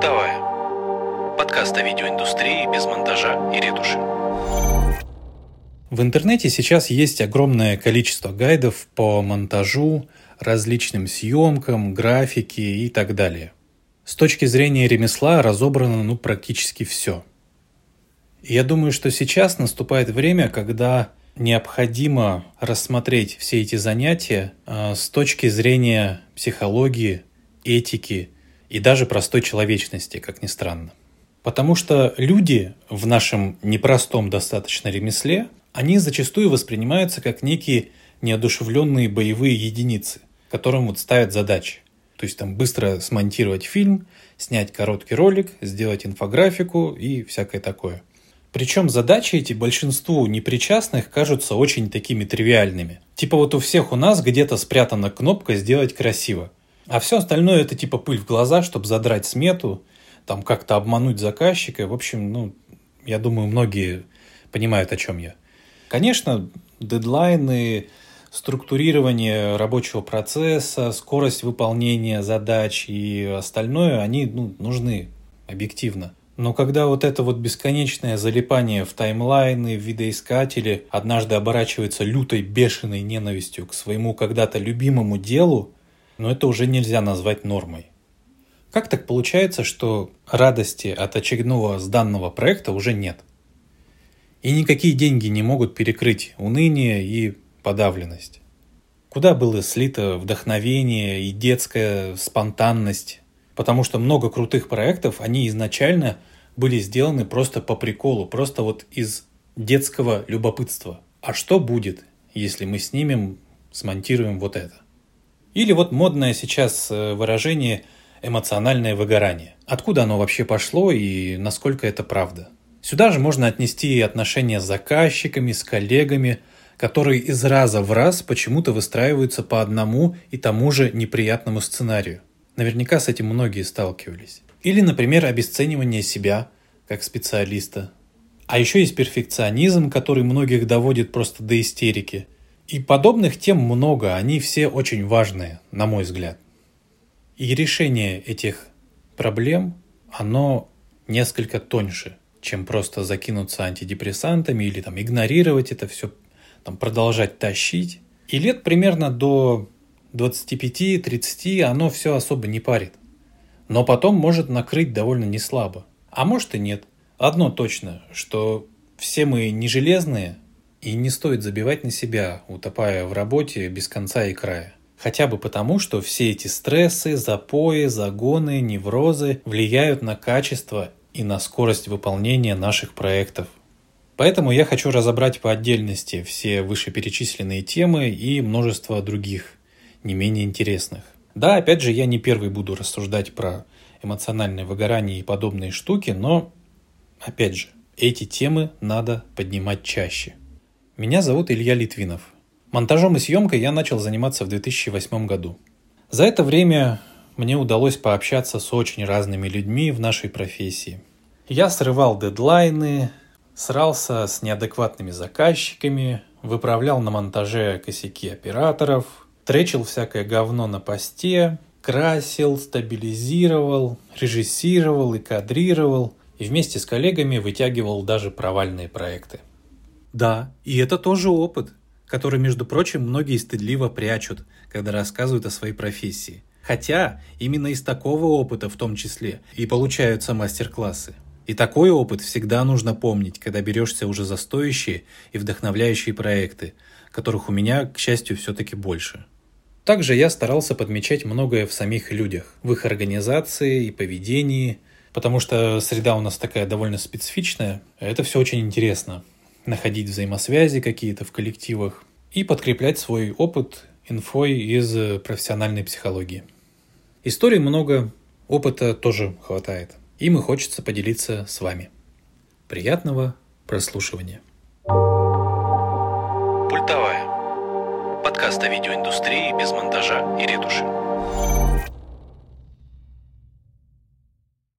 Пультовая. Подкаст о видеоиндустрии без монтажа и ретуши. В интернете сейчас есть огромное количество гайдов по монтажу, различным съемкам, графике и так далее. С точки зрения ремесла разобрано ну, практически все. Я думаю, что сейчас наступает время, когда необходимо рассмотреть все эти занятия э, с точки зрения психологии, этики и даже простой человечности, как ни странно. Потому что люди в нашем непростом достаточно ремесле, они зачастую воспринимаются как некие неодушевленные боевые единицы, которым вот ставят задачи. То есть там быстро смонтировать фильм, снять короткий ролик, сделать инфографику и всякое такое. Причем задачи эти большинству непричастных кажутся очень такими тривиальными. Типа вот у всех у нас где-то спрятана кнопка «Сделать красиво». А все остальное это типа пыль в глаза, чтобы задрать смету, там как-то обмануть заказчика. В общем, ну, я думаю, многие понимают, о чем я. Конечно, дедлайны, структурирование рабочего процесса, скорость выполнения задач и остальное, они ну, нужны объективно. Но когда вот это вот бесконечное залипание в таймлайны, в видоискатели однажды оборачивается лютой бешеной ненавистью к своему когда-то любимому делу, но это уже нельзя назвать нормой. Как так получается, что радости от очередного сданного проекта уже нет? И никакие деньги не могут перекрыть уныние и подавленность. Куда было слито вдохновение и детская спонтанность? Потому что много крутых проектов, они изначально были сделаны просто по приколу, просто вот из детского любопытства. А что будет, если мы снимем, смонтируем вот это? Или вот модное сейчас э, выражение эмоциональное выгорание. Откуда оно вообще пошло и насколько это правда? Сюда же можно отнести отношения с заказчиками, с коллегами, которые из раза в раз почему-то выстраиваются по одному и тому же неприятному сценарию. Наверняка с этим многие сталкивались. Или, например, обесценивание себя как специалиста. А еще есть перфекционизм, который многих доводит просто до истерики – и подобных тем много, они все очень важные, на мой взгляд. И решение этих проблем, оно несколько тоньше, чем просто закинуться антидепрессантами или там игнорировать это все, там продолжать тащить. И лет примерно до 25-30 оно все особо не парит. Но потом может накрыть довольно неслабо. А может и нет. Одно точно, что все мы не железные, и не стоит забивать на себя, утопая в работе без конца и края. Хотя бы потому, что все эти стрессы, запои, загоны, неврозы влияют на качество и на скорость выполнения наших проектов. Поэтому я хочу разобрать по отдельности все вышеперечисленные темы и множество других, не менее интересных. Да, опять же, я не первый буду рассуждать про эмоциональное выгорание и подобные штуки, но, опять же, эти темы надо поднимать чаще. Меня зовут Илья Литвинов. Монтажом и съемкой я начал заниматься в 2008 году. За это время мне удалось пообщаться с очень разными людьми в нашей профессии. Я срывал дедлайны, срался с неадекватными заказчиками, выправлял на монтаже косяки операторов, тречил всякое говно на посте, красил, стабилизировал, режиссировал и кадрировал, и вместе с коллегами вытягивал даже провальные проекты. Да, и это тоже опыт, который, между прочим, многие стыдливо прячут, когда рассказывают о своей профессии. Хотя именно из такого опыта в том числе и получаются мастер-классы. И такой опыт всегда нужно помнить, когда берешься уже за стоящие и вдохновляющие проекты, которых у меня, к счастью, все-таки больше. Также я старался подмечать многое в самих людях, в их организации и поведении, потому что среда у нас такая довольно специфичная, это все очень интересно находить взаимосвязи какие-то в коллективах и подкреплять свой опыт инфой из профессиональной психологии. Историй много, опыта тоже хватает. Им и хочется поделиться с вами. Приятного прослушивания. Пультовая. Подкаст о видеоиндустрии без монтажа и ретуши.